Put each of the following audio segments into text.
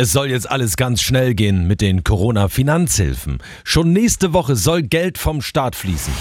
Es soll jetzt alles ganz schnell gehen mit den Corona-Finanzhilfen. Schon nächste Woche soll Geld vom Staat fließen.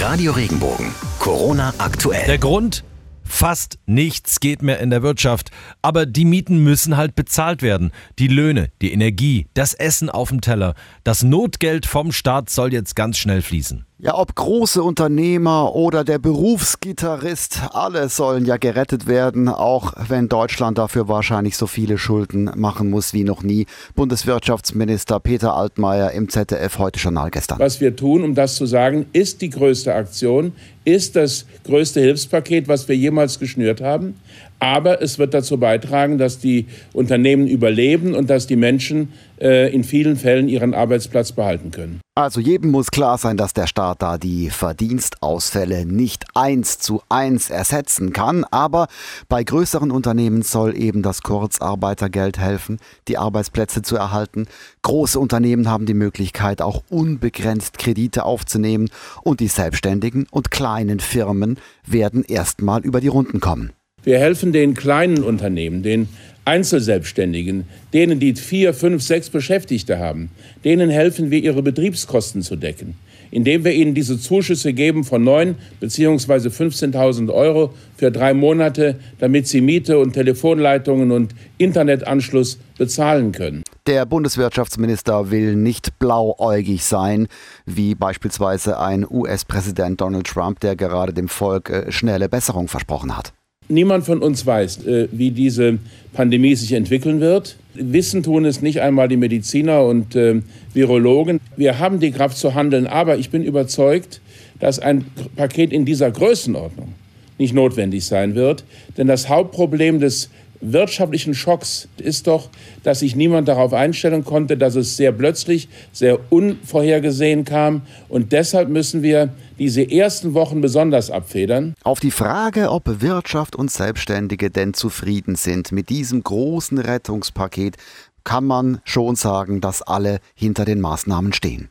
Radio Regenbogen. Corona aktuell. Der Grund? Fast nichts geht mehr in der Wirtschaft, aber die Mieten müssen halt bezahlt werden. Die Löhne, die Energie, das Essen auf dem Teller. Das Notgeld vom Staat soll jetzt ganz schnell fließen. Ja, ob große Unternehmer oder der Berufsgitarrist, alle sollen ja gerettet werden, auch wenn Deutschland dafür wahrscheinlich so viele Schulden machen muss wie noch nie. Bundeswirtschaftsminister Peter Altmaier im ZDF heute Journal gestern. Was wir tun, um das zu sagen, ist die größte Aktion, ist das größte Hilfspaket, was wir jemals geschnürt haben. Aber es wird dazu beitragen, dass die Unternehmen überleben und dass die Menschen äh, in vielen Fällen ihren Arbeitsplatz behalten können. Also jedem muss klar sein, dass der Staat da die Verdienstausfälle nicht eins zu eins ersetzen kann. Aber bei größeren Unternehmen soll eben das Kurzarbeitergeld helfen, die Arbeitsplätze zu erhalten. Große Unternehmen haben die Möglichkeit, auch unbegrenzt Kredite aufzunehmen. Und die Selbstständigen und kleinen Firmen werden erstmal über die Runden kommen. Wir helfen den kleinen Unternehmen, den Einzelselbstständigen, denen, die vier, fünf, sechs Beschäftigte haben, denen helfen wir, ihre Betriebskosten zu decken, indem wir ihnen diese Zuschüsse geben von 9 bzw. 15.000 Euro für drei Monate, damit sie Miete und Telefonleitungen und Internetanschluss bezahlen können. Der Bundeswirtschaftsminister will nicht blauäugig sein, wie beispielsweise ein US-Präsident Donald Trump, der gerade dem Volk äh, schnelle Besserung versprochen hat. Niemand von uns weiß, äh, wie diese Pandemie sich entwickeln wird. Wissen tun es nicht einmal die Mediziner und äh, Virologen. Wir haben die Kraft zu handeln, aber ich bin überzeugt, dass ein Paket in dieser Größenordnung nicht notwendig sein wird. Denn das Hauptproblem des wirtschaftlichen Schocks ist doch, dass sich niemand darauf einstellen konnte, dass es sehr plötzlich, sehr unvorhergesehen kam. Und deshalb müssen wir diese ersten Wochen besonders abfedern. Auf die Frage, ob Wirtschaft und Selbstständige denn zufrieden sind mit diesem großen Rettungspaket, kann man schon sagen, dass alle hinter den Maßnahmen stehen.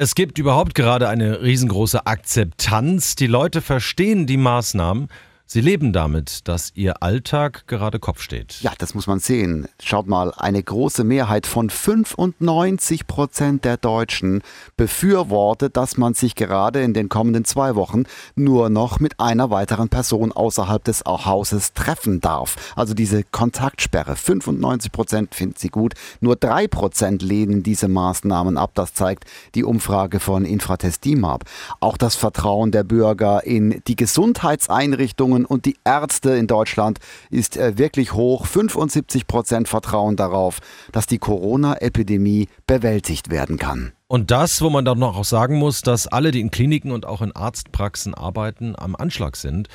Es gibt überhaupt gerade eine riesengroße Akzeptanz. Die Leute verstehen die Maßnahmen Sie leben damit, dass Ihr Alltag gerade Kopf steht. Ja, das muss man sehen. Schaut mal, eine große Mehrheit von 95 Prozent der Deutschen befürwortet, dass man sich gerade in den kommenden zwei Wochen nur noch mit einer weiteren Person außerhalb des Hauses treffen darf. Also diese Kontaktsperre. 95 Prozent finden sie gut. Nur drei Prozent lehnen diese Maßnahmen ab. Das zeigt die Umfrage von Infratest DIMAP. Auch das Vertrauen der Bürger in die Gesundheitseinrichtungen Impfungen und die Ärzte in Deutschland ist äh, wirklich hoch. 75 Prozent vertrauen darauf, dass die Corona-Epidemie bewältigt werden kann. Und das, wo man dann noch auch sagen muss, dass alle, die in Kliniken und auch in Arztpraxen arbeiten, am Anschlag sind.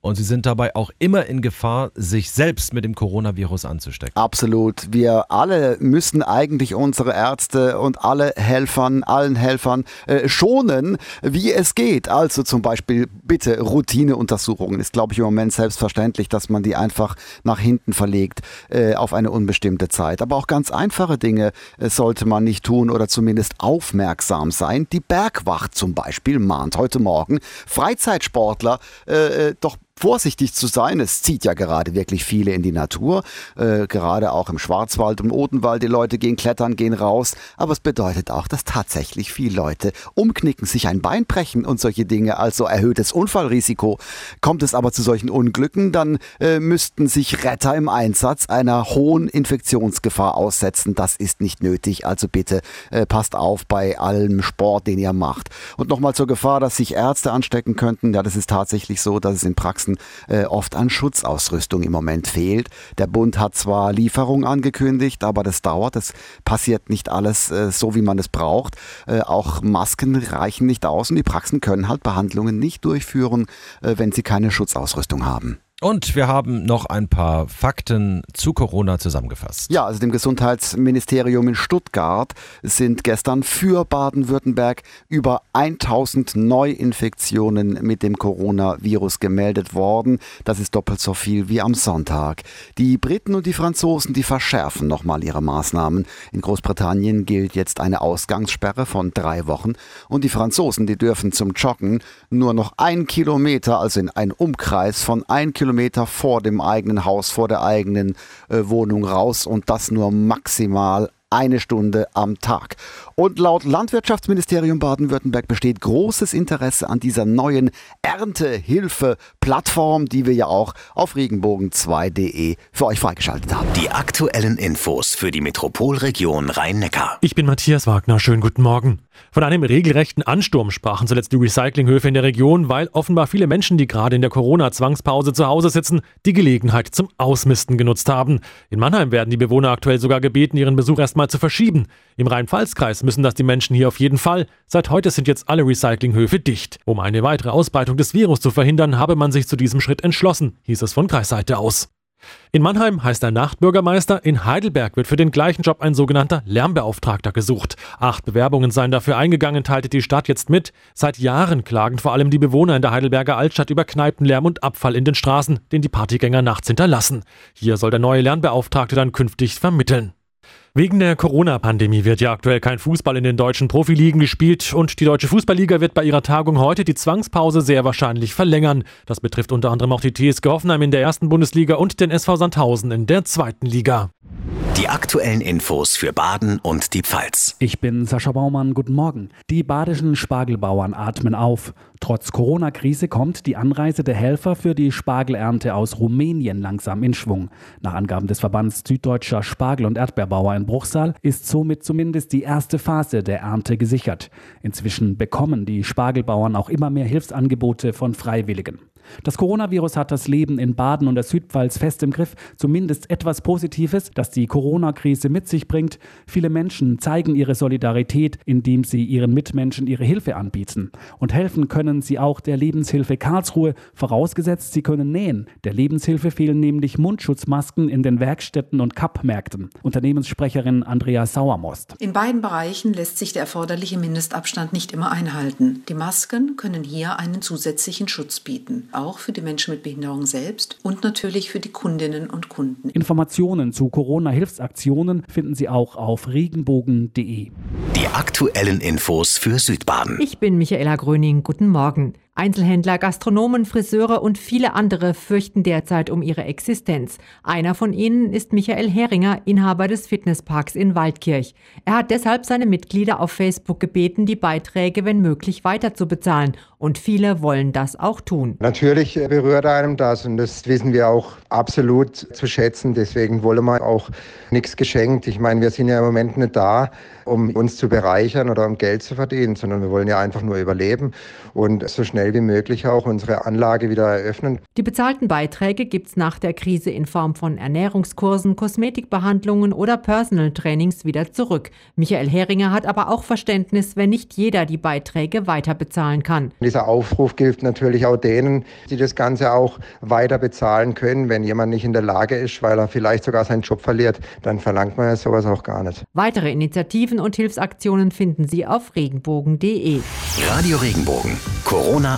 Und sie sind dabei auch immer in Gefahr, sich selbst mit dem Coronavirus anzustecken. Absolut. Wir alle müssen eigentlich unsere Ärzte und alle Helfern, allen Helfern äh, schonen, wie es geht. Also zum Beispiel bitte Routineuntersuchungen. Ist, glaube ich, im Moment selbstverständlich, dass man die einfach nach hinten verlegt äh, auf eine unbestimmte Zeit. Aber auch ganz einfache Dinge äh, sollte man nicht tun oder zumindest aufmerksam sein. Die Bergwacht zum Beispiel mahnt heute Morgen Freizeitsportler äh, äh doch vorsichtig zu sein. Es zieht ja gerade wirklich viele in die Natur, äh, gerade auch im Schwarzwald und Odenwald. Die Leute gehen klettern, gehen raus. Aber es bedeutet auch, dass tatsächlich viele Leute umknicken, sich ein Bein brechen und solche Dinge. Also erhöhtes Unfallrisiko. Kommt es aber zu solchen Unglücken, dann äh, müssten sich Retter im Einsatz einer hohen Infektionsgefahr aussetzen. Das ist nicht nötig. Also bitte äh, passt auf bei allem Sport, den ihr macht. Und nochmal zur Gefahr, dass sich Ärzte anstecken könnten. Ja, das ist tatsächlich so, dass es in Praxen Praxen äh, oft an Schutzausrüstung im Moment fehlt. Der Bund hat zwar Lieferung angekündigt, aber das dauert. Es passiert nicht alles äh, so, wie man es braucht. Äh, auch Masken reichen nicht aus und die Praxen können halt Behandlungen nicht durchführen, äh, wenn sie keine Schutzausrüstung haben. Und wir haben noch ein paar Fakten zu Corona zusammengefasst. Ja, also dem Gesundheitsministerium in Stuttgart sind gestern für Baden-Württemberg über 1000 Neuinfektionen mit dem Coronavirus gemeldet worden. Das ist doppelt so viel wie am Sonntag. Die Briten und die Franzosen, die verschärfen nochmal ihre Maßnahmen. In Großbritannien gilt jetzt eine Ausgangssperre von drei Wochen und die Franzosen, die dürfen zum Joggen nur noch ein Kilometer, also in einen Umkreis von ein Kilometer Kilometer vor dem eigenen Haus, vor der eigenen äh, Wohnung raus und das nur maximal eine Stunde am Tag. Und laut Landwirtschaftsministerium Baden-Württemberg besteht großes Interesse an dieser neuen Erntehilfe-Plattform, die wir ja auch auf regenbogen2.de für euch freigeschaltet haben. Die aktuellen Infos für die Metropolregion Rhein-Neckar. Ich bin Matthias Wagner. Schönen guten Morgen. Von einem regelrechten Ansturm sprachen zuletzt die Recyclinghöfe in der Region, weil offenbar viele Menschen, die gerade in der Corona-Zwangspause zu Hause sitzen, die Gelegenheit zum Ausmisten genutzt haben. In Mannheim werden die Bewohner aktuell sogar gebeten, ihren Besuch erstmal zu verschieben. Im Rhein-Pfalz-Kreis müssen das die Menschen hier auf jeden Fall. Seit heute sind jetzt alle Recyclinghöfe dicht. Um eine weitere Ausbreitung des Virus zu verhindern, habe man sich zu diesem Schritt entschlossen, hieß es von Kreisseite aus. In Mannheim heißt er Nachtbürgermeister, in Heidelberg wird für den gleichen Job ein sogenannter Lärmbeauftragter gesucht. Acht Bewerbungen seien dafür eingegangen, teilte die Stadt jetzt mit. Seit Jahren klagen vor allem die Bewohner in der Heidelberger Altstadt über Kneipenlärm und Abfall in den Straßen, den die Partygänger nachts hinterlassen. Hier soll der neue Lärmbeauftragte dann künftig vermitteln. Wegen der Corona-Pandemie wird ja aktuell kein Fußball in den deutschen Profiligen gespielt und die Deutsche Fußballliga wird bei ihrer Tagung heute die Zwangspause sehr wahrscheinlich verlängern. Das betrifft unter anderem auch die TSG Hoffenheim in der ersten Bundesliga und den SV Sandhausen in der zweiten Liga. Die aktuellen Infos für Baden und die Pfalz. Ich bin Sascha Baumann, guten Morgen. Die badischen Spargelbauern atmen auf. Trotz Corona-Krise kommt die Anreise der Helfer für die Spargelernte aus Rumänien langsam in Schwung. Nach Angaben des Verbands Süddeutscher Spargel- und Erdbeerbauer in Bruchsal ist somit zumindest die erste Phase der Ernte gesichert. Inzwischen bekommen die Spargelbauern auch immer mehr Hilfsangebote von Freiwilligen. Das Coronavirus hat das Leben in Baden und der Südpfalz fest im Griff. Zumindest etwas Positives, das die Corona-Krise mit sich bringt. Viele Menschen zeigen ihre Solidarität, indem sie ihren Mitmenschen ihre Hilfe anbieten. Und helfen können sie auch der Lebenshilfe Karlsruhe, vorausgesetzt sie können nähen. Der Lebenshilfe fehlen nämlich Mundschutzmasken in den Werkstätten und Kappmärkten. Unternehmenssprecherin Andrea Sauermost. In beiden Bereichen lässt sich der erforderliche Mindestabstand nicht immer einhalten. Die Masken können hier einen zusätzlichen Schutz bieten auch für die Menschen mit Behinderung selbst und natürlich für die Kundinnen und Kunden. Informationen zu Corona-Hilfsaktionen finden Sie auch auf regenbogen.de. Die aktuellen Infos für Südbaden. Ich bin Michaela Gröning. Guten Morgen. Einzelhändler, Gastronomen, Friseure und viele andere fürchten derzeit um ihre Existenz. Einer von ihnen ist Michael Heringer, Inhaber des Fitnessparks in Waldkirch. Er hat deshalb seine Mitglieder auf Facebook gebeten, die Beiträge, wenn möglich, weiterzubezahlen. Und viele wollen das auch tun. Natürlich berührt einem das und das wissen wir auch absolut zu schätzen. Deswegen wollen wir auch nichts geschenkt. Ich meine, wir sind ja im Moment nicht da, um uns zu bereichern oder um Geld zu verdienen, sondern wir wollen ja einfach nur überleben und so schnell wie möglich auch unsere Anlage wieder eröffnen. Die bezahlten Beiträge gibt es nach der Krise in Form von Ernährungskursen, Kosmetikbehandlungen oder Personal Trainings wieder zurück. Michael Heringer hat aber auch Verständnis, wenn nicht jeder die Beiträge weiter bezahlen kann. Dieser Aufruf gilt natürlich auch denen, die das Ganze auch weiter bezahlen können. Wenn jemand nicht in der Lage ist, weil er vielleicht sogar seinen Job verliert, dann verlangt man ja sowas auch gar nicht. Weitere Initiativen und Hilfsaktionen finden Sie auf regenbogen.de. Radio Regenbogen. Corona